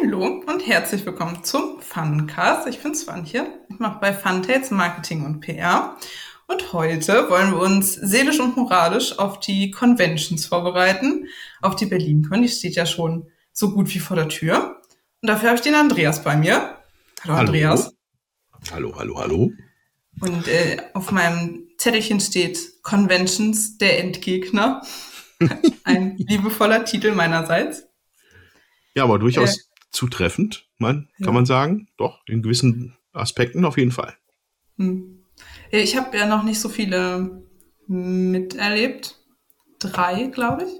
Hallo und herzlich willkommen zum Funcast. Ich bin Swantje. Ich mache bei Funtails Marketing und PR. Und heute wollen wir uns seelisch und moralisch auf die Conventions vorbereiten. Auf die BerlinCon. Die steht ja schon so gut wie vor der Tür. Und dafür habe ich den Andreas bei mir. Hallo, hallo. Andreas. Hallo, hallo, hallo. Und äh, auf meinem Zettelchen steht Conventions der Endgegner. Ein liebevoller Titel meinerseits. Ja, aber durchaus äh, zutreffend, man, kann ja. man sagen. Doch, in gewissen Aspekten auf jeden Fall. Hm. Ich habe ja noch nicht so viele miterlebt. Drei, glaube ich.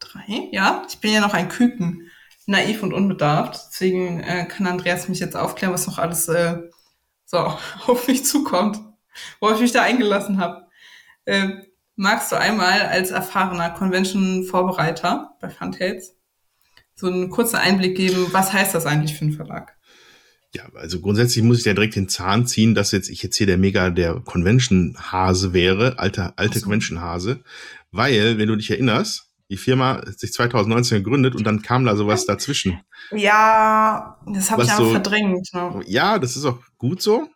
Drei, ja. Ich bin ja noch ein Küken. Naiv und unbedarft. Deswegen äh, kann Andreas mich jetzt aufklären, was noch alles äh, so auf mich zukommt. Worauf ich mich da eingelassen habe. Äh, magst du einmal als erfahrener Convention-Vorbereiter bei Funtails so einen kurzen Einblick geben, was heißt das eigentlich für einen Verlag? Ja, also grundsätzlich muss ich ja direkt den Zahn ziehen, dass jetzt ich jetzt hier der mega der Convention-Hase wäre, alter, alte so. Convention-Hase, weil, wenn du dich erinnerst, die Firma hat sich 2019 gegründet und dann kam da sowas dazwischen. Ja, das habe ich auch so, verdrängt. Ne? Ja, das ist auch gut so.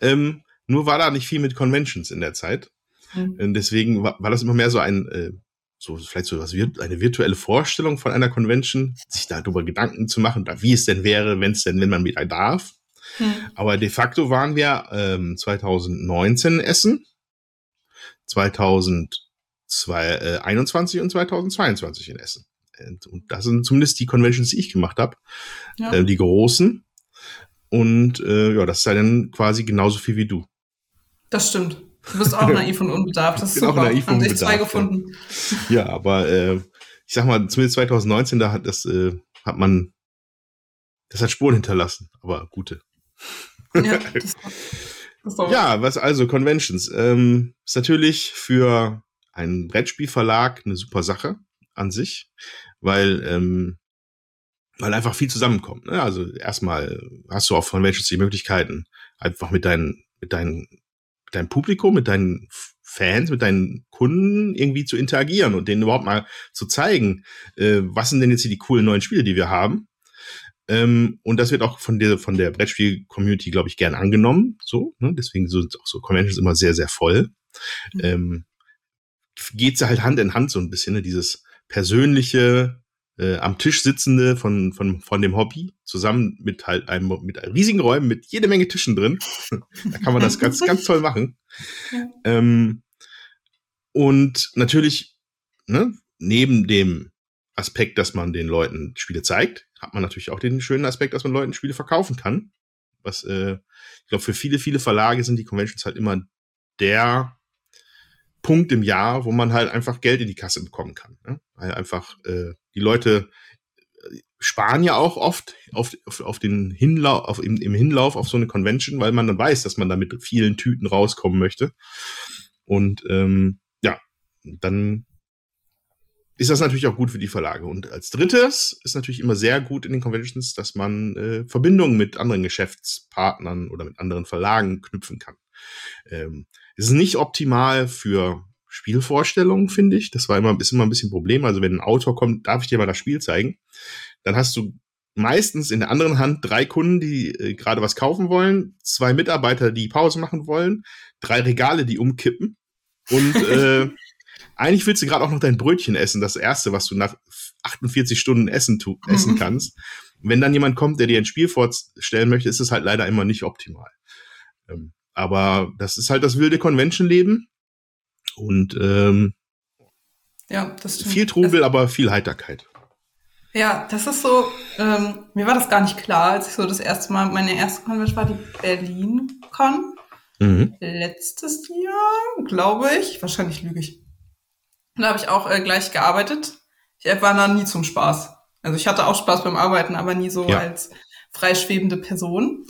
Ähm, nur war da nicht viel mit Conventions in der Zeit. Mhm. Deswegen war, war, das immer mehr so ein äh, so vielleicht so was eine virtuelle Vorstellung von einer Convention, sich darüber Gedanken zu machen, wie es denn wäre, wenn es denn, wenn man wieder darf. Hm. Aber de facto waren wir ähm, 2019 in Essen, 2021 äh, und 2022 in Essen. Und das sind zumindest die Conventions, die ich gemacht habe, ja. äh, die großen. Und äh, ja, das sei dann quasi genauso viel wie du. Das stimmt. Du bist auch naiv und unbedarft. Das ist super. Auch naiv Haben sich zwei gefunden. Ja, aber äh, ich sag mal, zumindest 2019, da hat das, äh, hat man, das hat Spuren hinterlassen, aber gute. Ja, das das ja was also Conventions ähm, ist natürlich für einen Brettspielverlag eine super Sache an sich, weil ähm, weil einfach viel zusammenkommt. Ne? Also erstmal hast du auf Conventions die Möglichkeiten, einfach mit deinen mit deinen deinem Publikum, mit deinen Fans, mit deinen Kunden irgendwie zu interagieren und denen überhaupt mal zu zeigen, äh, was sind denn jetzt hier die coolen neuen Spiele, die wir haben. Ähm, und das wird auch von der, von der Brettspiel-Community, glaube ich, gern angenommen. So, ne? Deswegen sind auch so Conventions immer sehr, sehr voll. Mhm. Ähm, geht halt Hand in Hand so ein bisschen, ne? dieses persönliche, äh, am Tisch sitzende von, von, von dem Hobby, zusammen mit halt einem, mit riesigen Räumen, mit jede Menge Tischen drin. da kann man das ganz, ganz toll machen. Ja. Ähm, und natürlich, ne, neben dem Aspekt, dass man den Leuten Spiele zeigt, hat man natürlich auch den schönen Aspekt, dass man Leuten Spiele verkaufen kann. Was, äh, ich glaube, für viele, viele Verlage sind die Conventions halt immer der Punkt im Jahr, wo man halt einfach Geld in die Kasse bekommen kann. Ne? Weil einfach äh, die Leute äh, sparen ja auch oft auf, auf, auf den Hinlauf, auf, im, im Hinlauf auf so eine Convention, weil man dann weiß, dass man da mit vielen Tüten rauskommen möchte. Und ähm, ja, dann ist das natürlich auch gut für die Verlage. Und als drittes ist natürlich immer sehr gut in den Conventions, dass man äh, Verbindungen mit anderen Geschäftspartnern oder mit anderen Verlagen knüpfen kann. Ähm, es ist nicht optimal für Spielvorstellungen, finde ich. Das war immer, ist immer ein bisschen ein Problem. Also wenn ein Autor kommt, darf ich dir mal das Spiel zeigen. Dann hast du meistens in der anderen Hand drei Kunden, die äh, gerade was kaufen wollen, zwei Mitarbeiter, die Pause machen wollen, drei Regale, die umkippen und äh, eigentlich willst du gerade auch noch dein Brötchen essen, das erste, was du nach 48 Stunden essen, tu, essen kannst. Wenn dann jemand kommt, der dir ein Spiel vorstellen möchte, ist es halt leider immer nicht optimal. Ähm, aber das ist halt das wilde Convention-Leben. Und ähm, ja, das stimmt. viel Trubel, das, aber viel Heiterkeit. Ja, das ist so, ähm, mir war das gar nicht klar, als ich so das erste Mal, meine erste Convention war die Berlin-Con. Mhm. Letztes Jahr, glaube ich. Wahrscheinlich lüge ich. Da habe ich auch äh, gleich gearbeitet. Ich war da nie zum Spaß. Also ich hatte auch Spaß beim Arbeiten, aber nie so ja. als freischwebende Person.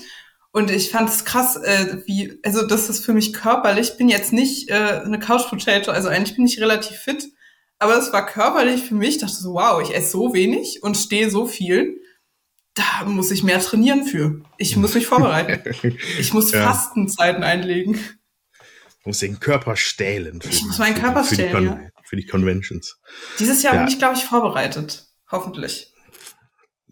Und ich fand es krass, äh, wie, also das ist für mich körperlich, ich bin jetzt nicht äh, eine Couch Potato, also eigentlich bin ich relativ fit, aber es war körperlich für mich, dachte so, wow, ich esse so wenig und stehe so viel, da muss ich mehr trainieren für. Ich muss mich vorbereiten. ich muss ja. Fastenzeiten einlegen. Du musst den Körper stählen. ich muss meinen Körper für stählen, die, ja. Für die Conventions. Dieses Jahr ja. bin ich, glaube ich, vorbereitet. Hoffentlich.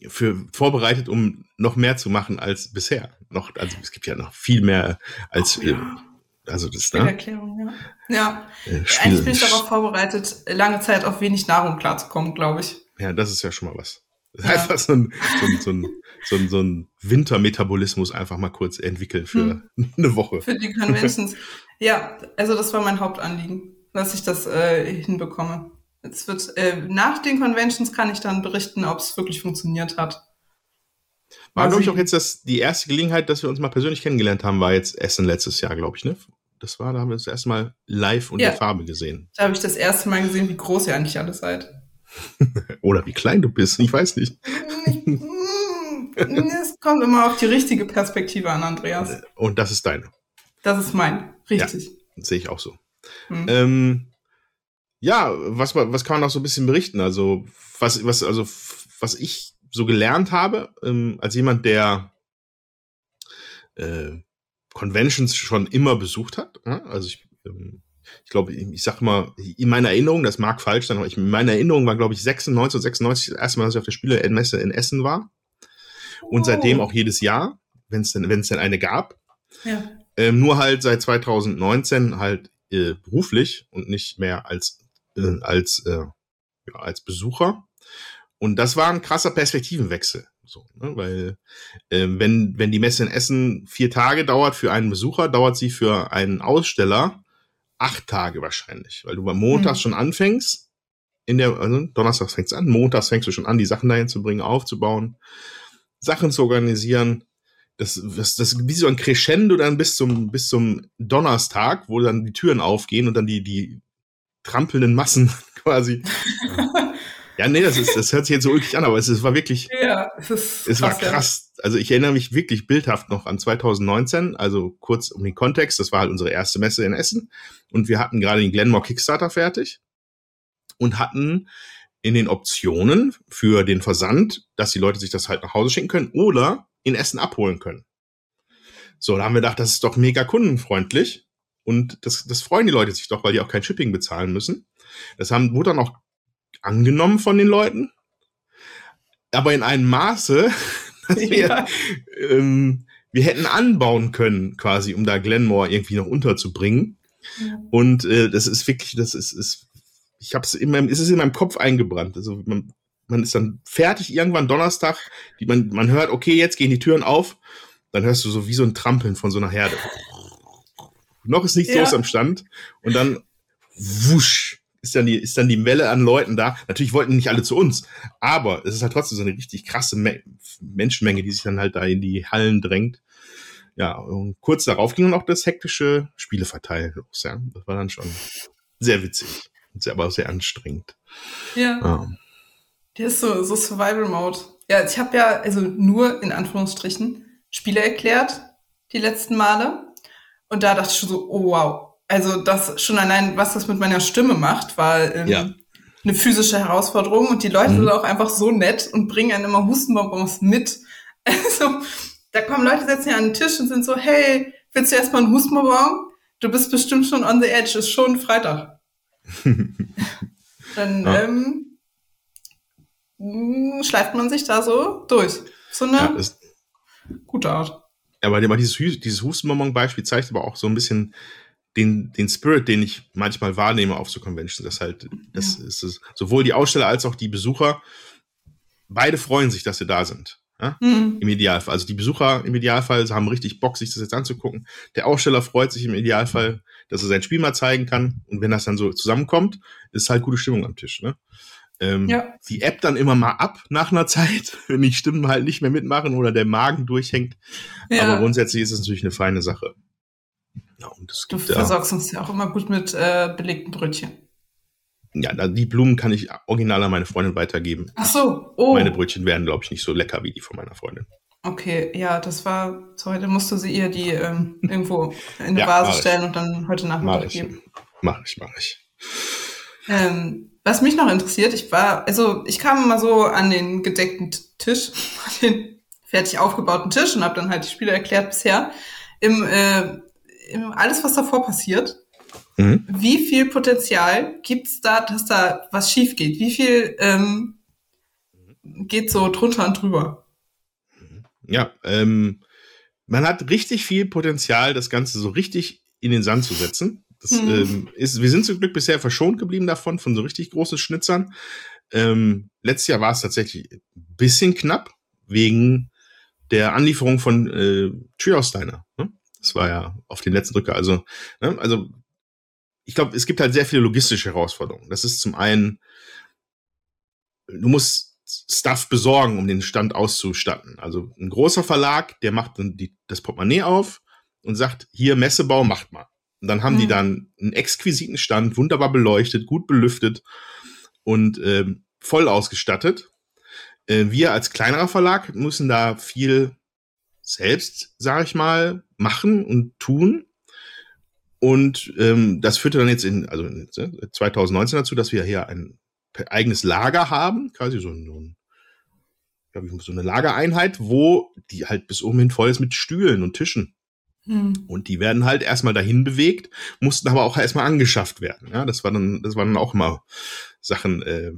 für vorbereitet, um noch mehr zu machen als bisher. Noch, also es gibt ja noch viel mehr als oh, ja. äh, also das ne? Erklärung, ja. Ja. Äh, Eigentlich bin ich darauf vorbereitet, lange Zeit auf wenig Nahrung klarzukommen, glaube ich. Ja, das ist ja schon mal was. Ja. Einfach so ein, so ein, so ein, so ein, so ein Wintermetabolismus einfach mal kurz entwickeln für hm. eine Woche. Für die Conventions. ja, also das war mein Hauptanliegen, dass ich das äh, hinbekomme. Es wird, äh, nach den Conventions kann ich dann berichten, ob es wirklich funktioniert hat. War, glaube ich, auch jetzt das, die erste Gelegenheit, dass wir uns mal persönlich kennengelernt haben, war jetzt Essen letztes Jahr, glaube ich, ne? Das war, da haben wir das erste Mal live und ja. in Farbe gesehen. Da habe ich das erste Mal gesehen, wie groß ihr eigentlich alle seid. Oder wie klein du bist, ich weiß nicht. es kommt immer auf die richtige Perspektive an, Andreas. Und das ist deine. Das ist mein, richtig. Ja, sehe ich auch so. Hm. Ähm, ja, was, was kann man auch so ein bisschen berichten? Also, was, was, also, was ich so gelernt habe, ähm, als jemand, der äh, Conventions schon immer besucht hat, ja? also ich, ähm, ich glaube, ich, sag mal, in meiner Erinnerung, das mag falsch sein, aber ich, in meiner Erinnerung war, glaube ich, 96 und 96 das erste Mal, dass ich auf der Spielemesse in Essen war. Und seitdem oh. auch jedes Jahr, wenn es denn, denn eine gab. Ja. Ähm, nur halt seit 2019 halt äh, beruflich und nicht mehr als äh, als, äh, ja, als Besucher. Und das war ein krasser Perspektivenwechsel. So, ne? Weil äh, wenn, wenn die Messe in Essen vier Tage dauert für einen Besucher, dauert sie für einen Aussteller acht Tage wahrscheinlich. Weil du am Montag mhm. schon anfängst, in der, also Donnerstags fängst du an, montags fängst du schon an, die Sachen dahin zu bringen, aufzubauen, Sachen zu organisieren. Das, das, das ist wie so ein Crescendo dann bis zum, bis zum Donnerstag, wo dann die Türen aufgehen und dann die, die trampelnden Massen quasi. ja, nee, das ist, das hört sich jetzt so ulkig an, aber es, es war wirklich, ja, es, ist es war krass. Also ich erinnere mich wirklich bildhaft noch an 2019, also kurz um den Kontext, das war halt unsere erste Messe in Essen und wir hatten gerade den Glenmore Kickstarter fertig und hatten in den Optionen für den Versand, dass die Leute sich das halt nach Hause schicken können oder in Essen abholen können. So, da haben wir gedacht, das ist doch mega kundenfreundlich. Und das, das freuen die Leute sich doch, weil die auch kein Shipping bezahlen müssen. Das haben, wurde dann auch angenommen von den Leuten. Aber in einem Maße, dass wir, ja. ähm, wir hätten anbauen können, quasi, um da Glenmore irgendwie noch unterzubringen. Ja. Und äh, das ist wirklich, das ist, ist ich habe es in meinem, ist es in meinem Kopf eingebrannt. Also man, man ist dann fertig irgendwann Donnerstag, die man, man hört, okay, jetzt gehen die Türen auf, dann hörst du so wie so ein Trampeln von so einer Herde. Noch ist nichts ja. los am Stand. Und dann wusch ist dann die, ist dann die Welle an Leuten da. Natürlich wollten nicht alle zu uns, aber es ist halt trotzdem so eine richtig krasse Me Menschenmenge, die sich dann halt da in die Hallen drängt. Ja, und kurz darauf ging dann auch das hektische Spieleverteilen los, ja. Das war dann schon sehr witzig. Sehr, aber sehr anstrengend. Ja. ja. Der ist so, so Survival Mode. Ja, ich habe ja also nur in Anführungsstrichen Spiele erklärt, die letzten Male. Und da dachte ich schon so, oh wow. Also das schon allein, was das mit meiner Stimme macht, war ähm, ja. eine physische Herausforderung. Und die Leute mhm. sind auch einfach so nett und bringen einem immer Hustenbonbons mit. Also da kommen Leute, setzen ja an den Tisch und sind so, hey, willst du erstmal einen Hustenbonbon? Du bist bestimmt schon on the edge, ist schon Freitag. Dann ja. ähm, schleift man sich da so durch. So eine ja, gute Art aber dieses, dieses Hustenbonbon-Beispiel zeigt aber auch so ein bisschen den, den Spirit, den ich manchmal wahrnehme auf so Conventions. Das halt, das ja. ist, sowohl die Aussteller als auch die Besucher, beide freuen sich, dass sie da sind. Ja? Mhm. Im Idealfall. Also die Besucher im Idealfall haben richtig Bock, sich das jetzt anzugucken. Der Aussteller freut sich im Idealfall, dass er sein Spiel mal zeigen kann. Und wenn das dann so zusammenkommt, ist halt gute Stimmung am Tisch. Ne? Ähm, ja. Die App dann immer mal ab nach einer Zeit, wenn die Stimmen halt nicht mehr mitmachen oder der Magen durchhängt. Ja. Aber grundsätzlich ist es natürlich eine feine Sache. Ja, und es du versorgst uns ja auch immer gut mit äh, belegten Brötchen. Ja, die Blumen kann ich original an meine Freundin weitergeben. Ach so, oh. Meine Brötchen werden, glaube ich, nicht so lecker wie die von meiner Freundin. Okay, ja, das war, so heute musste sie ihr die ähm, irgendwo in eine ja, Vase stellen und dann heute Nachmittag mach geben. Mach ich, mach ich. Ähm, was mich noch interessiert, ich war, also ich kam immer so an den gedeckten Tisch, an den fertig aufgebauten Tisch und habe dann halt die Spiele erklärt bisher. Im, äh, im alles, was davor passiert, mhm. wie viel Potenzial gibt's da, dass da was schief geht? Wie viel, ähm, geht so drunter und drüber. Ja, ähm, man hat richtig viel Potenzial, das Ganze so richtig in den Sand zu setzen. Das, hm. ähm, ist, wir sind zum Glück bisher verschont geblieben davon, von so richtig großen Schnitzern. Ähm, letztes Jahr war es tatsächlich ein bisschen knapp, wegen der Anlieferung von äh, Treehouse Diner. Das war ja auf den letzten Drücker. Also, ne? also ich glaube, es gibt halt sehr viele logistische Herausforderungen. Das ist zum einen, du musst Stuff besorgen, um den Stand auszustatten. Also ein großer Verlag, der macht dann die, das Portemonnaie auf und sagt, hier Messebau, macht mal. Und dann haben mhm. die dann einen exquisiten Stand, wunderbar beleuchtet, gut belüftet und äh, voll ausgestattet. Äh, wir als kleinerer Verlag müssen da viel selbst, sage ich mal, machen und tun. Und ähm, das führte dann jetzt in, also 2019 dazu, dass wir hier ein eigenes Lager haben, quasi so, ein, so eine Lagereinheit, wo die halt bis oben hin voll ist mit Stühlen und Tischen. Hm. Und die werden halt erstmal dahin bewegt, mussten aber auch erstmal angeschafft werden. Ja, das war dann, das waren dann auch immer Sachen. Äh,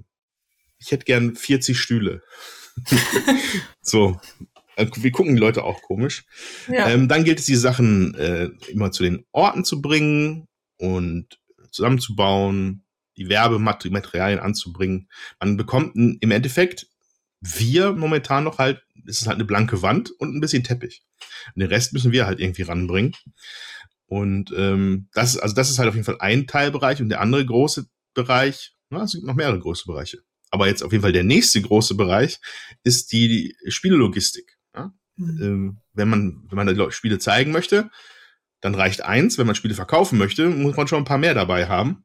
ich hätte gern 40 Stühle. so, wir gucken die Leute auch komisch. Ja. Ähm, dann gilt es, die Sachen äh, immer zu den Orten zu bringen und zusammenzubauen, die Werbematerialien anzubringen. Man bekommt im Endeffekt, wir momentan noch halt, es ist halt eine blanke Wand und ein bisschen Teppich. Und den Rest müssen wir halt irgendwie ranbringen. Und ähm, das, also das ist halt auf jeden Fall ein Teilbereich und der andere große Bereich, na, es gibt noch mehrere große Bereiche. Aber jetzt auf jeden Fall der nächste große Bereich ist die Spielelogistik. Mhm. Ähm, wenn man, wenn man Spiele zeigen möchte, dann reicht eins. Wenn man Spiele verkaufen möchte, muss man schon ein paar mehr dabei haben.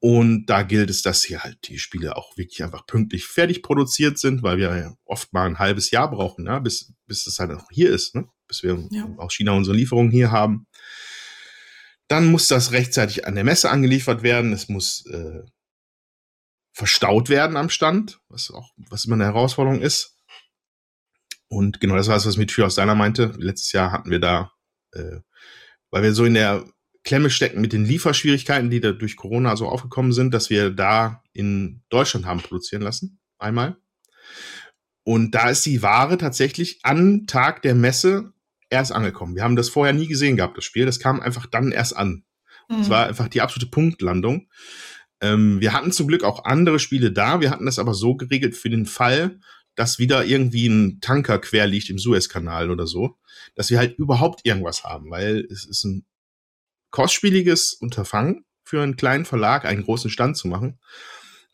Und da gilt es, dass hier halt die Spiele auch wirklich einfach pünktlich fertig produziert sind, weil wir ja oft mal ein halbes Jahr brauchen, ja, bis, bis es halt auch hier ist, ne? bis wir ja. aus China unsere Lieferungen hier haben. Dann muss das rechtzeitig an der Messe angeliefert werden. Es muss äh, verstaut werden am Stand, was auch, was immer eine Herausforderung ist. Und genau das war es, was mit Tür aus deiner meinte. Letztes Jahr hatten wir da, äh, weil wir so in der Klemme stecken mit den Lieferschwierigkeiten, die da durch Corona so aufgekommen sind, dass wir da in Deutschland haben produzieren lassen. Einmal. Und da ist die Ware tatsächlich am Tag der Messe erst angekommen. Wir haben das vorher nie gesehen gehabt, das Spiel. Das kam einfach dann erst an. Mhm. Das war einfach die absolute Punktlandung. Ähm, wir hatten zum Glück auch andere Spiele da. Wir hatten das aber so geregelt für den Fall, dass wieder irgendwie ein Tanker quer liegt im Suezkanal oder so, dass wir halt überhaupt irgendwas haben, weil es ist ein kostspieliges Unterfangen für einen kleinen Verlag, einen großen Stand zu machen.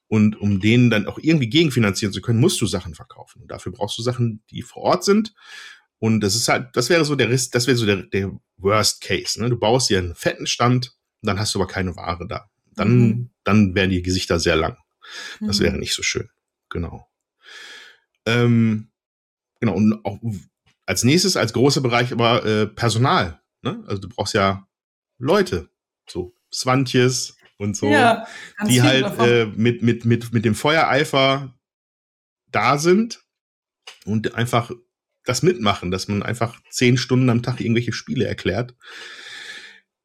Und um den dann auch irgendwie gegenfinanzieren zu können, musst du Sachen verkaufen. Und dafür brauchst du Sachen, die vor Ort sind. Und das ist halt, das wäre so der Riss, das wäre so der, der Worst Case. Ne? Du baust dir einen fetten Stand, dann hast du aber keine Ware da. Dann, mhm. dann wären die Gesichter sehr lang. Das mhm. wäre nicht so schön. Genau. Ähm, genau. Und auch als nächstes, als großer Bereich aber äh, Personal. Ne? Also du brauchst ja Leute, so Swantjes und so, ja, die halt äh, mit, mit, mit, mit dem Feuereifer da sind und einfach das mitmachen, dass man einfach zehn Stunden am Tag irgendwelche Spiele erklärt.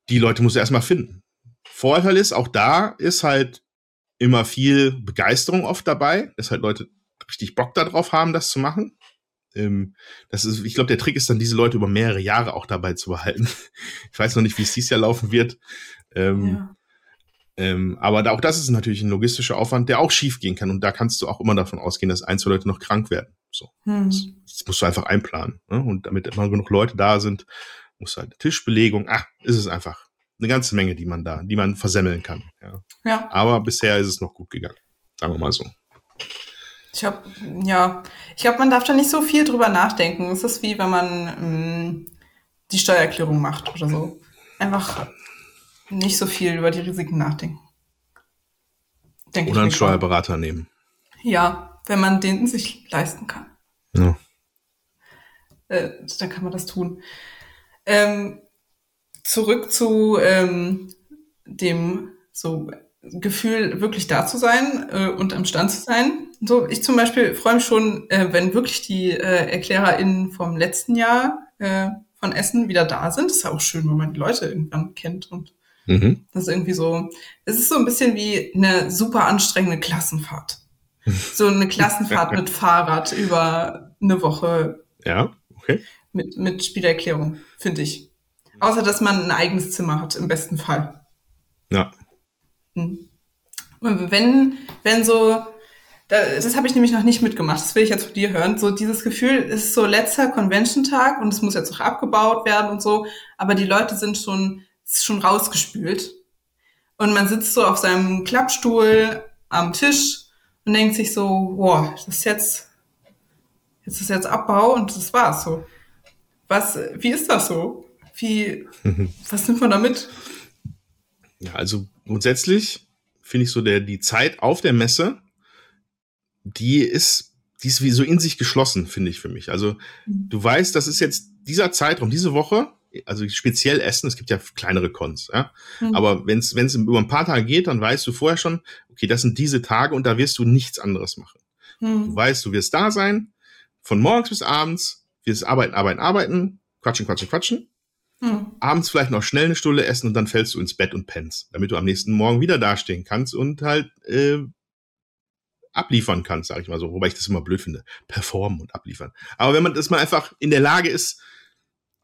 Die Leute muss er erstmal finden. Vorteil ist, auch da ist halt immer viel Begeisterung oft dabei, dass halt Leute richtig Bock darauf haben, das zu machen. Ähm, das ist, ich glaube, der Trick ist dann, diese Leute über mehrere Jahre auch dabei zu behalten. ich weiß noch nicht, wie es dieses Jahr laufen wird. Ähm, ja. ähm, aber auch das ist natürlich ein logistischer Aufwand, der auch schief gehen kann. Und da kannst du auch immer davon ausgehen, dass ein, zwei Leute noch krank werden. So. Hm. Das, das, musst du einfach einplanen. Ne? Und damit immer genug Leute da sind, musst du halt eine Tischbelegung, ah, ist es einfach eine ganze Menge, die man da, die man versemmeln kann. Ja. ja. Aber bisher ist es noch gut gegangen. Sagen wir mal so. Ich glaube, ja, ich glaube, man darf da nicht so viel drüber nachdenken. Es ist wie wenn man ähm, die Steuererklärung macht oder so. Einfach nicht so viel über die Risiken nachdenken. Denk oder einen Steuerberater nehmen. Ja, wenn man den sich leisten kann. Ja. Äh, dann kann man das tun. Ähm, zurück zu ähm, dem so Gefühl, wirklich da zu sein äh, und am Stand zu sein. So, ich zum Beispiel freue mich schon, äh, wenn wirklich die äh, ErklärerInnen vom letzten Jahr äh, von Essen wieder da sind. Das ist ja auch schön, wenn man die Leute irgendwann kennt und mhm. das ist irgendwie so, es ist so ein bisschen wie eine super anstrengende Klassenfahrt. So eine Klassenfahrt mit Fahrrad über eine Woche. Ja, okay. Mit, mit Spielerklärung, finde ich. Außer, dass man ein eigenes Zimmer hat, im besten Fall. Ja. Hm. Wenn, wenn so, das habe ich nämlich noch nicht mitgemacht, das will ich jetzt von dir hören, so dieses Gefühl ist so letzter Convention-Tag und es muss jetzt auch abgebaut werden und so, aber die Leute sind schon, schon rausgespült. Und man sitzt so auf seinem Klappstuhl am Tisch und denkt sich so, wow, das ist jetzt, jetzt ist jetzt Abbau und das war's so. Was, wie ist das so? Wie, was nimmt man da mit? Ja, also grundsätzlich finde ich so der, die Zeit auf der Messe, die ist, die ist wie so in sich geschlossen, finde ich für mich. Also mhm. du weißt, das ist jetzt dieser Zeitraum, diese Woche, also speziell Essen, es gibt ja kleinere Cons, ja. Mhm. Aber wenn es über ein paar Tage geht, dann weißt du vorher schon, okay, das sind diese Tage und da wirst du nichts anderes machen. Mhm. Du weißt, du wirst da sein, von morgens bis abends, wirst arbeiten, arbeiten, arbeiten, quatschen, quatschen, quatschen. Mhm. Abends vielleicht noch schnell eine Stunde essen und dann fällst du ins Bett und pennst, damit du am nächsten Morgen wieder dastehen kannst und halt äh, abliefern kannst, sage ich mal so, wobei ich das immer blöd finde, performen und abliefern. Aber wenn man das mal einfach in der Lage ist,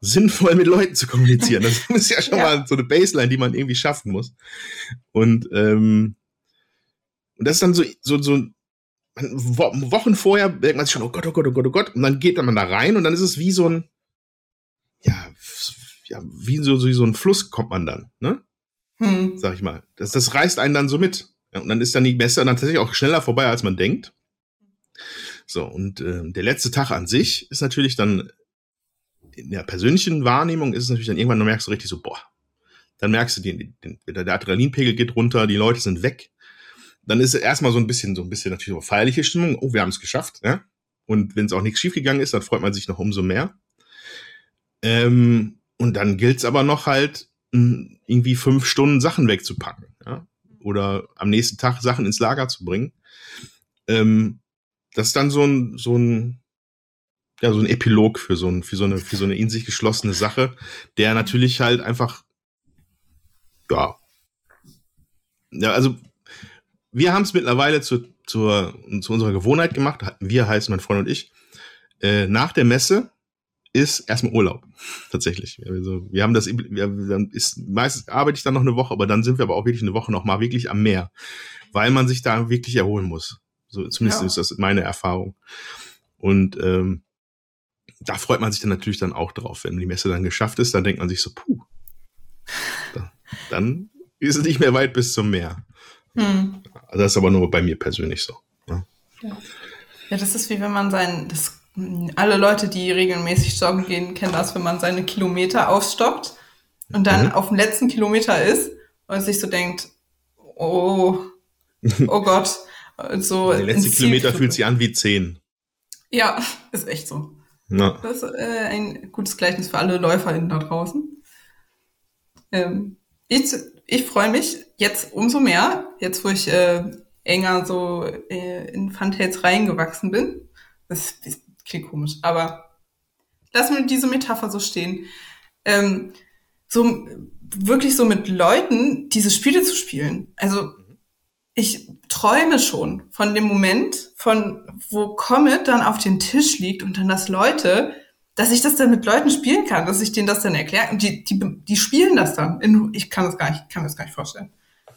sinnvoll mit Leuten zu kommunizieren. Das ist ja schon ja. mal so eine Baseline, die man irgendwie schaffen muss. Und, ähm, und das ist dann so, so, so Wochen vorher denkt man sich schon, oh Gott, oh Gott, oh Gott, oh Gott. Und dann geht man da rein und dann ist es wie so ein, ja, ja wie so, wie so ein Fluss kommt man dann, ne? Hm. Sag ich mal. Das, das reißt einen dann so mit. Und dann ist dann die Messe dann tatsächlich auch schneller vorbei, als man denkt. So, und äh, der letzte Tag an sich ist natürlich dann in der persönlichen Wahrnehmung ist es natürlich dann irgendwann, du merkst du richtig so, boah, dann merkst du, den, den, der Adrenalinpegel geht runter, die Leute sind weg. Dann ist es erstmal so ein bisschen, so ein bisschen natürlich so feierliche Stimmung. Oh, wir haben es geschafft, ja. Und wenn es auch nichts schiefgegangen ist, dann freut man sich noch umso mehr. Ähm, und dann gilt es aber noch halt, irgendwie fünf Stunden Sachen wegzupacken, ja. Oder am nächsten Tag Sachen ins Lager zu bringen. Ähm, das ist dann so ein, so ein, ja, so ein Epilog für so, ein, für, so eine, für so eine in sich geschlossene Sache, der natürlich halt einfach, ja, ja, also wir haben es mittlerweile zu, zur, zu unserer Gewohnheit gemacht, wir heißen mein Freund und ich, äh, nach der Messe ist erstmal Urlaub, tatsächlich. Also wir haben das, wir, dann ist, meistens arbeite ich dann noch eine Woche, aber dann sind wir aber auch wirklich eine Woche noch mal wirklich am Meer, weil man sich da wirklich erholen muss. So, zumindest ja. ist das meine Erfahrung. Und ähm, da freut man sich dann natürlich dann auch drauf. Wenn die Messe dann geschafft ist, dann denkt man sich so, puh, dann ist es nicht mehr weit bis zum Meer. Hm. Das ist aber nur bei mir persönlich so. Ja. ja. ja das ist wie wenn man sein, das, alle Leute, die regelmäßig joggen gehen, kennen das, wenn man seine Kilometer aufstoppt und dann mhm. auf dem letzten Kilometer ist und sich so denkt, oh, oh Gott. So Der letzte Kilometer fühlt sich an wie zehn. Ja, ist echt so. Ja. Das ist äh, ein gutes Gleichnis für alle LäuferInnen da draußen. Ähm, ich ich freue mich jetzt umso mehr, jetzt wo ich äh, enger so äh, in Funtails reingewachsen bin. Das, das klingt komisch, aber lassen wir diese Metapher so stehen. Ähm, so wirklich so mit Leuten diese Spiele zu spielen. Also ich träume schon von dem Moment, von wo Comet dann auf dem Tisch liegt und dann das Leute, dass ich das dann mit Leuten spielen kann, dass ich denen das dann erkläre und die, die, die spielen das dann. Ich kann das gar nicht, kann das gar nicht vorstellen.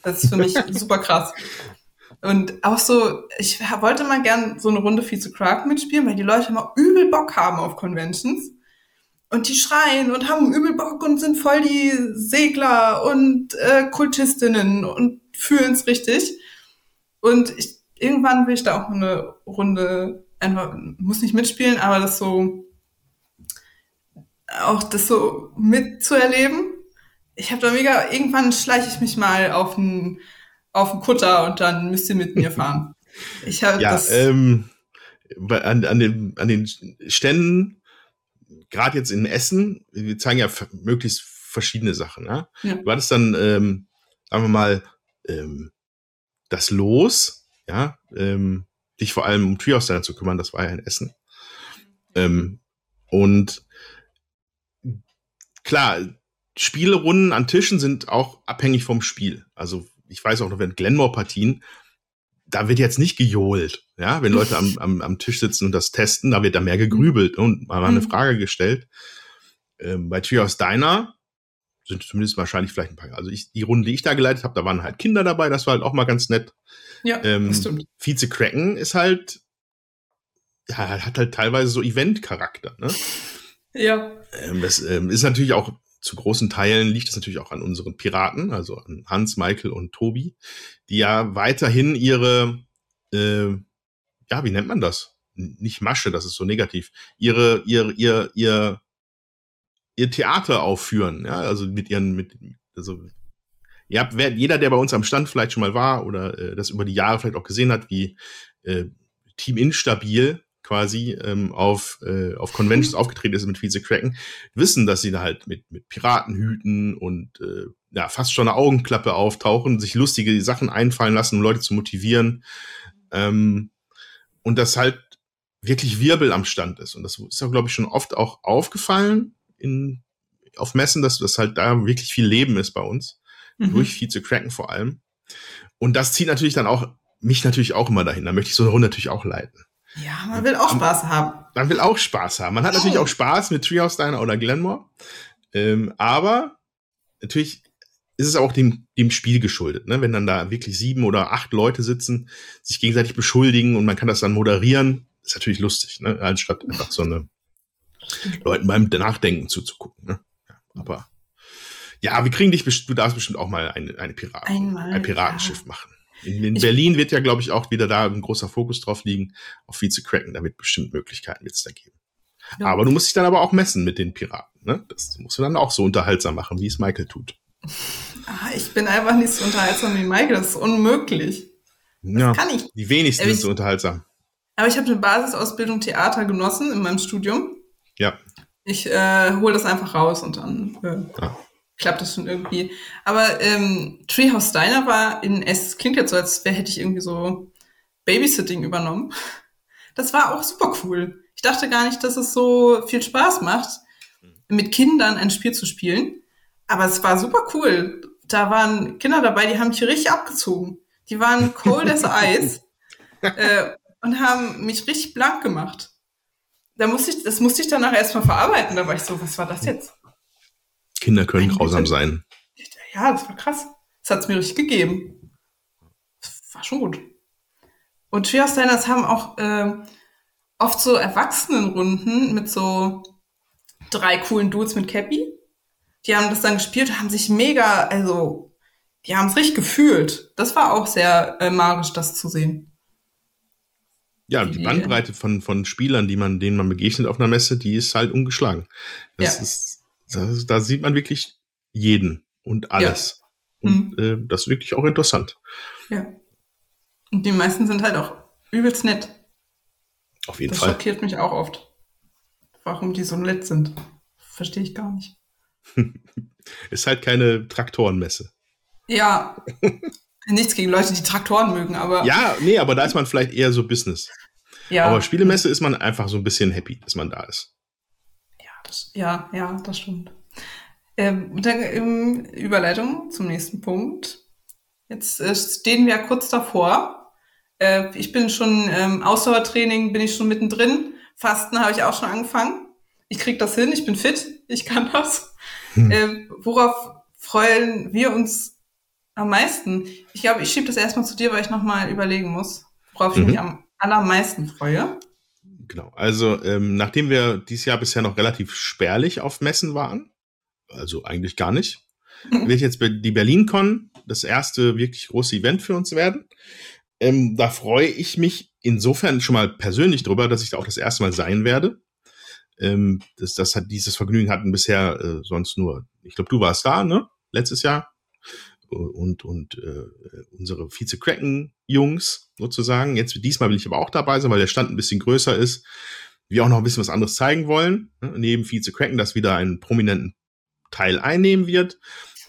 Das ist für mich super krass. Und auch so, ich wollte mal gern so eine Runde Vize Craft mitspielen, weil die Leute immer übel Bock haben auf Conventions. Und die schreien und haben übel Bock und sind voll die Segler und äh, Kultistinnen und fühlen es richtig. Und ich, irgendwann will ich da auch eine Runde einfach, muss nicht mitspielen, aber das so, auch das so mitzuerleben. Ich habe da mega, irgendwann schleiche ich mich mal auf den, auf den Kutter und dann müsst ihr mit mir fahren. Ich habe ja, das. Ähm, an, an, den, an den Ständen, gerade jetzt in Essen, wir zeigen ja möglichst verschiedene Sachen. Ja? ja. Du hattest dann, ähm, sagen wir mal, ähm, das Los, ja, ähm, dich vor allem um Treehouse zu kümmern, das war ja in Essen. Ähm, und klar, Spielerunden an Tischen sind auch abhängig vom Spiel. Also ich weiß auch noch, wenn Glenmore-Partien, da wird jetzt nicht gejohlt, ja, wenn Leute am, am, am Tisch sitzen und das testen, da wird da mehr gegrübelt und mal eine mhm. Frage gestellt. Ähm, bei Trios Diner sind zumindest wahrscheinlich vielleicht ein paar. Also ich, die Runde, die ich da geleitet habe, da waren halt Kinder dabei, das war halt auch mal ganz nett. Ja, ähm, stimmt. Vize Kraken ist halt, ja, hat halt teilweise so Event-Charakter, ne? Ja. Ähm, das ähm, ist natürlich auch zu großen Teilen liegt es natürlich auch an unseren Piraten, also an Hans, Michael und Tobi, die ja weiterhin ihre, äh, ja, wie nennt man das? Nicht Masche, das ist so negativ. Ihre, ihr, ihr, ihr, ihr Theater aufführen, ja, also mit ihren, mit, also ihr habt, wer, jeder, der bei uns am Stand vielleicht schon mal war oder äh, das über die Jahre vielleicht auch gesehen hat, wie äh, Team Instabil quasi ähm, auf, äh, auf Conventions mhm. aufgetreten ist mit Vize Kraken, wissen, dass sie da halt mit, mit Piratenhüten und äh, ja, fast schon eine Augenklappe auftauchen, sich lustige Sachen einfallen lassen, um Leute zu motivieren. Ähm, und das halt wirklich Wirbel am Stand ist. Und das ist ja, glaube ich, schon oft auch aufgefallen in, auf Messen, dass das halt da wirklich viel Leben ist bei uns. Mhm. Durch Vize Kraken vor allem. Und das zieht natürlich dann auch mich natürlich auch immer dahin. Da möchte ich so eine Runde natürlich auch leiten. Ja, man will auch Spaß haben. Man will auch Spaß haben. Man hat natürlich auch Spaß mit Treehouse Diner oder Glenmore. Ähm, aber natürlich ist es auch dem, dem Spiel geschuldet, ne? Wenn dann da wirklich sieben oder acht Leute sitzen, sich gegenseitig beschuldigen und man kann das dann moderieren, ist natürlich lustig, ne? Anstatt einfach so eine Leuten beim Nachdenken zuzugucken. Ne? Aber ja, wir kriegen dich, du darfst bestimmt auch mal eine, eine Piraten, Einmal, ein Piratenschiff ja. machen. In, in Berlin wird ja, glaube ich, auch wieder da ein großer Fokus drauf liegen, auf Vize Kraken. Da wird bestimmt Möglichkeiten jetzt da geben. Ja. Aber du musst dich dann aber auch messen mit den Piraten. Ne? Das musst du dann auch so unterhaltsam machen, wie es Michael tut. Ah, ich bin einfach nicht so unterhaltsam wie Michael. Das ist unmöglich. Das ja, kann ich. Die wenigsten sind so unterhaltsam. Aber ich habe eine Basisausbildung Theater genossen in meinem Studium. Ja. Ich äh, hole das einfach raus und dann äh, ja klappt das schon irgendwie. Aber ähm, Treehouse Diner war in S. Klingt jetzt so, als wäre hätte ich irgendwie so Babysitting übernommen. Das war auch super cool. Ich dachte gar nicht, dass es so viel Spaß macht, mit Kindern ein Spiel zu spielen. Aber es war super cool. Da waren Kinder dabei, die haben mich richtig abgezogen. Die waren cold as ice äh, und haben mich richtig blank gemacht. Da musste ich, das musste ich danach erstmal verarbeiten. Da war ich so, was war das jetzt? Kinder können Meine grausam sein. Ja, das war krass. Das hat es mir richtig gegeben. Das war schon gut. Und Triosteiners haben auch äh, oft so Erwachsenenrunden mit so drei coolen Dudes mit Cappy. Die haben das dann gespielt haben sich mega, also, die haben es richtig gefühlt. Das war auch sehr äh, magisch, das zu sehen. Ja, die, die Bandbreite von, von Spielern, die man, denen man begegnet auf einer Messe, die ist halt ungeschlagen. Das ja. ist das, da sieht man wirklich jeden und alles. Ja. Und mhm. äh, das ist wirklich auch interessant. Ja. Und die meisten sind halt auch übelst nett. Auf jeden das Fall. Das schockiert mich auch oft. Warum die so nett sind. Verstehe ich gar nicht. ist halt keine Traktorenmesse. Ja. Nichts gegen Leute, die Traktoren mögen, aber. Ja, nee, aber da ist man vielleicht eher so Business. Ja. Aber Spielemesse ist man einfach so ein bisschen happy, dass man da ist. Das, ja, ja, das stimmt. Ähm, dann ähm, Überleitung zum nächsten Punkt. Jetzt äh, stehen wir ja kurz davor. Äh, ich bin schon ähm, Ausdauertraining, bin ich schon mittendrin. Fasten habe ich auch schon angefangen. Ich krieg das hin, ich bin fit, ich kann das. Hm. Äh, worauf freuen wir uns am meisten? Ich glaube, ich schiebe das erstmal zu dir, weil ich nochmal überlegen muss, worauf mhm. ich mich am allermeisten freue. Genau. Also, ähm, nachdem wir dieses Jahr bisher noch relativ spärlich auf Messen waren, also eigentlich gar nicht, wird jetzt die BerlinCon das erste wirklich große Event für uns werden. Ähm, da freue ich mich insofern schon mal persönlich drüber, dass ich da auch das erste Mal sein werde. Ähm, das, das hat dieses Vergnügen hatten bisher äh, sonst nur, ich glaube, du warst da, ne? Letztes Jahr und, und äh, unsere Vize-Cracken-Jungs sozusagen. Jetzt diesmal will ich aber auch dabei sein, weil der Stand ein bisschen größer ist. Wir auch noch ein bisschen was anderes zeigen wollen. Ne? Neben Vize-Cracken, das wieder einen prominenten Teil einnehmen wird,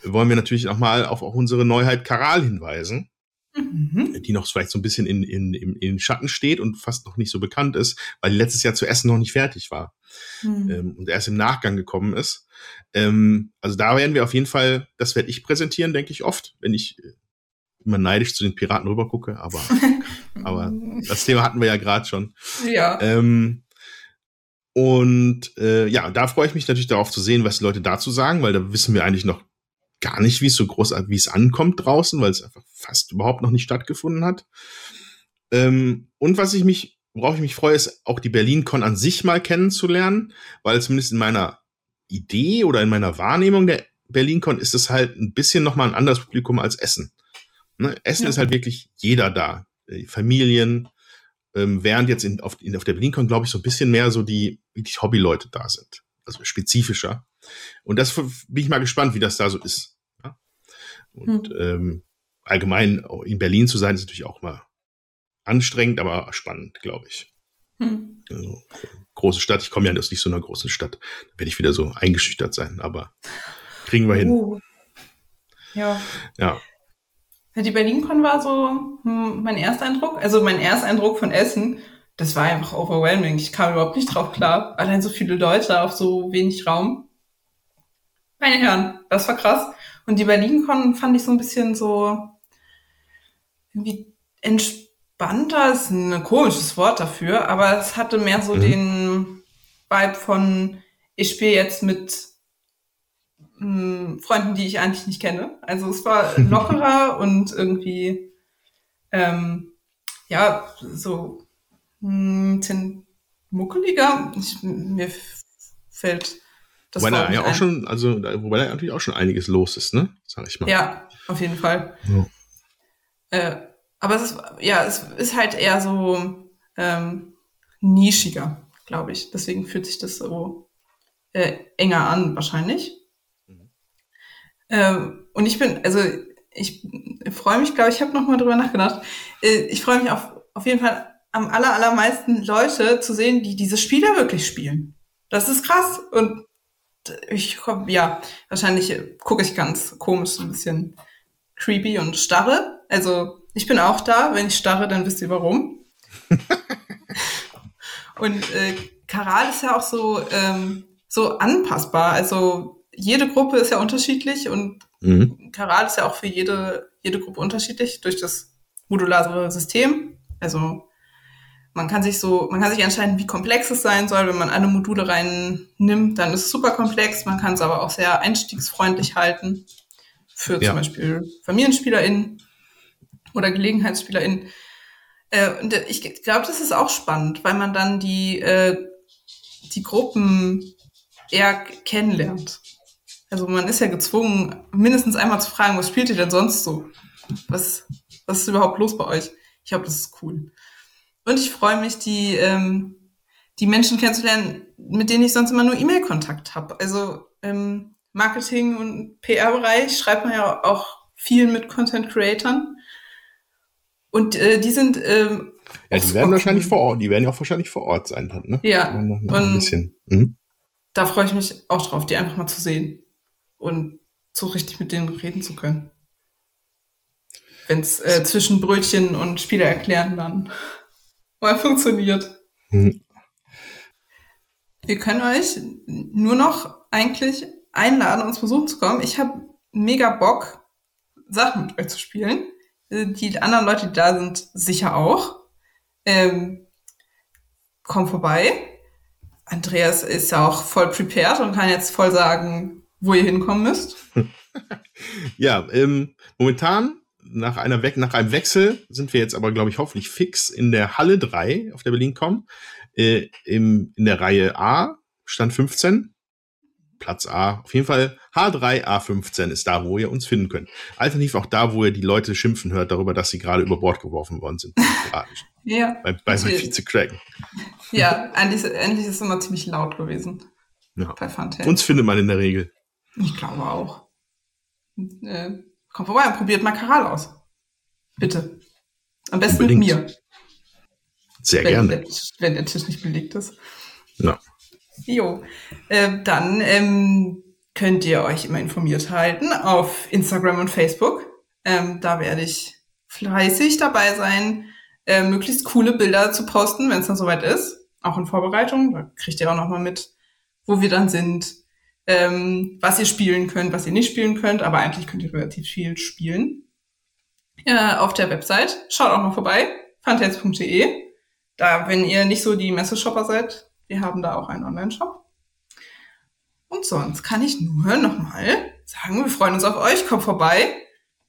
wollen wir natürlich auch mal auf auch unsere Neuheit Karal hinweisen mhm. die noch vielleicht so ein bisschen in, in, in, in Schatten steht und fast noch nicht so bekannt ist, weil letztes Jahr zu Essen noch nicht fertig war mhm. ähm, und erst im Nachgang gekommen ist. Ähm, also da werden wir auf jeden Fall, das werde ich präsentieren, denke ich oft, wenn ich äh, immer neidisch zu den Piraten rüber gucke, aber, aber das Thema hatten wir ja gerade schon. Ja. Ähm, und äh, ja, da freue ich mich natürlich darauf zu sehen, was die Leute dazu sagen, weil da wissen wir eigentlich noch gar nicht, wie es so groß, wie es ankommt draußen, weil es einfach fast überhaupt noch nicht stattgefunden hat. Ähm, und was ich mich, worauf ich mich freue, ist auch die BerlinCon an sich mal kennenzulernen, weil zumindest in meiner Idee oder in meiner Wahrnehmung der BerlinCon ist es halt ein bisschen nochmal ein anderes Publikum als Essen. Ne? Essen ja. ist halt wirklich jeder da. Die Familien, ähm, während jetzt in, auf, in, auf der BerlinCon, glaube ich, so ein bisschen mehr so die, die Hobbyleute da sind. Also spezifischer. Und das bin ich mal gespannt, wie das da so ist. Ja? Und hm. ähm, allgemein in Berlin zu sein, ist natürlich auch mal anstrengend, aber spannend, glaube ich. Hm. Also, große Stadt. Ich komme ja aus nicht so einer großen Stadt. Da werde ich wieder so eingeschüchtert sein, aber kriegen wir hin. Uh. Ja. Ja. Die BerlinCon war so hm, mein Ersteindruck. Also mein Ersteindruck von Essen, das war einfach overwhelming. Ich kam überhaupt nicht drauf klar. Allein so viele Leute auf so wenig Raum. Meine Herren, das war krass. Und die BerlinCon fand ich so ein bisschen so irgendwie entspannter, ist ein komisches Wort dafür, aber es hatte mehr so mhm. den Vibe von, ich spiele jetzt mit mh, hm, Freunden, die ich eigentlich nicht kenne. Also es war lockerer und irgendwie, ähm, ja, so ein bisschen muckeliger. Ich, mir fällt das Wobei da ja auch schon, also wobei da natürlich auch schon einiges los ist, ne? Sag ich mal. Ja, auf jeden Fall. Ja. Äh, aber es ist, ja, es ist halt eher so ähm, nischiger, glaube ich. Deswegen fühlt sich das so äh, enger an, wahrscheinlich. Ähm, und ich bin, also ich freue mich, glaube ich, ich habe noch mal drüber nachgedacht. Äh, ich freue mich auf, auf jeden Fall am aller, allermeisten Leute zu sehen, die diese Spiele wirklich spielen. Das ist krass. Und ich komm, ja, wahrscheinlich gucke ich ganz komisch, ein bisschen creepy und starre. Also ich bin auch da. Wenn ich starre, dann wisst ihr warum. und äh, Karal ist ja auch so, ähm, so anpassbar. Also jede Gruppe ist ja unterschiedlich und mhm. Karat ist ja auch für jede, jede Gruppe unterschiedlich durch das modulare System. Also man kann sich so, man kann sich entscheiden, wie komplex es sein soll. Wenn man alle Module reinnimmt, dann ist es super komplex. Man kann es aber auch sehr einstiegsfreundlich halten für ja. zum Beispiel FamilienspielerInnen oder GelegenheitsspielerInnen. Äh, und ich glaube, das ist auch spannend, weil man dann die, äh, die Gruppen eher kennenlernt. Also man ist ja gezwungen, mindestens einmal zu fragen, was spielt ihr denn sonst so? Was, was ist überhaupt los bei euch? Ich glaube, das ist cool. Und ich freue mich, die, ähm, die Menschen kennenzulernen, mit denen ich sonst immer nur E-Mail-Kontakt habe. Also im Marketing- und PR-Bereich schreibt man ja auch viel mit Content-Creatern. Und äh, die sind ähm, ja, die werden wahrscheinlich vor Ort, die werden ja auch wahrscheinlich vor Ort sein dann, ne? Ja. Noch, noch ein bisschen. Mhm. Da freue ich mich auch drauf, die einfach mal zu sehen und so richtig mit denen reden zu können. Wenn es äh, zwischen Brötchen und Spiele erklären dann mal funktioniert. Hm. Wir können euch nur noch eigentlich einladen, uns besuchen zu kommen. Ich habe mega Bock, Sachen mit euch zu spielen. Die anderen Leute, die da sind, sicher auch. Ähm, komm vorbei. Andreas ist ja auch voll prepared und kann jetzt voll sagen, wo ihr hinkommen müsst? ja, ähm, momentan nach, einer We nach einem Wechsel sind wir jetzt aber, glaube ich, hoffentlich fix in der Halle 3 auf der Berlin.com. Äh, in der Reihe A, Stand 15. Platz A. Auf jeden Fall H3, A15 ist da, wo ihr uns finden könnt. Alternativ auch da, wo ihr die Leute schimpfen hört darüber, dass sie gerade über Bord geworfen worden sind. ja. Bei, bei so Vize-Cracken. Ja, eigentlich, eigentlich ist es immer ziemlich laut gewesen. Ja. Bei Funtail. Uns findet man in der Regel. Ich glaube auch. Äh, kommt vorbei und probiert mal Karal aus. Bitte. Am besten Unbedingt. mit mir. Sehr wenn gerne. Der, wenn der Tisch nicht belegt ist. Ja. Jo. Äh, dann ähm, könnt ihr euch immer informiert halten auf Instagram und Facebook. Ähm, da werde ich fleißig dabei sein, äh, möglichst coole Bilder zu posten, wenn es dann soweit ist. Auch in Vorbereitung. Da kriegt ihr auch noch mal mit, wo wir dann sind, ähm, was ihr spielen könnt, was ihr nicht spielen könnt, aber eigentlich könnt ihr relativ viel spielen. Ja, auf der Website. Schaut auch mal vorbei. fantails.de. Da, wenn ihr nicht so die Messeshopper seid, wir haben da auch einen Online-Shop. Und sonst kann ich nur nochmal sagen, wir freuen uns auf euch. Kommt vorbei.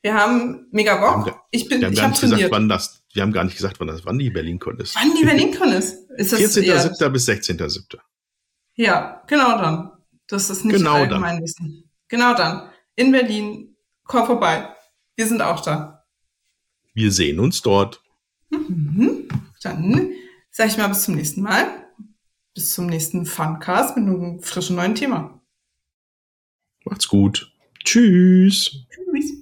Wir haben mega Bock. Ich bin, wir haben ich gar nicht gesagt, wann das, wir haben gar nicht gesagt, wann das, wann die BerlinCon ist. Wann die BerlinCon ist? ist 14.07. bis 16.07. Ja, genau dann. Das ist nicht genau allgemein Wissen. Genau dann. In Berlin. Komm vorbei. Wir sind auch da. Wir sehen uns dort. Mhm. Dann sage ich mal bis zum nächsten Mal. Bis zum nächsten Funcast mit einem frischen neuen Thema. Macht's gut. Tschüss. Tschüss.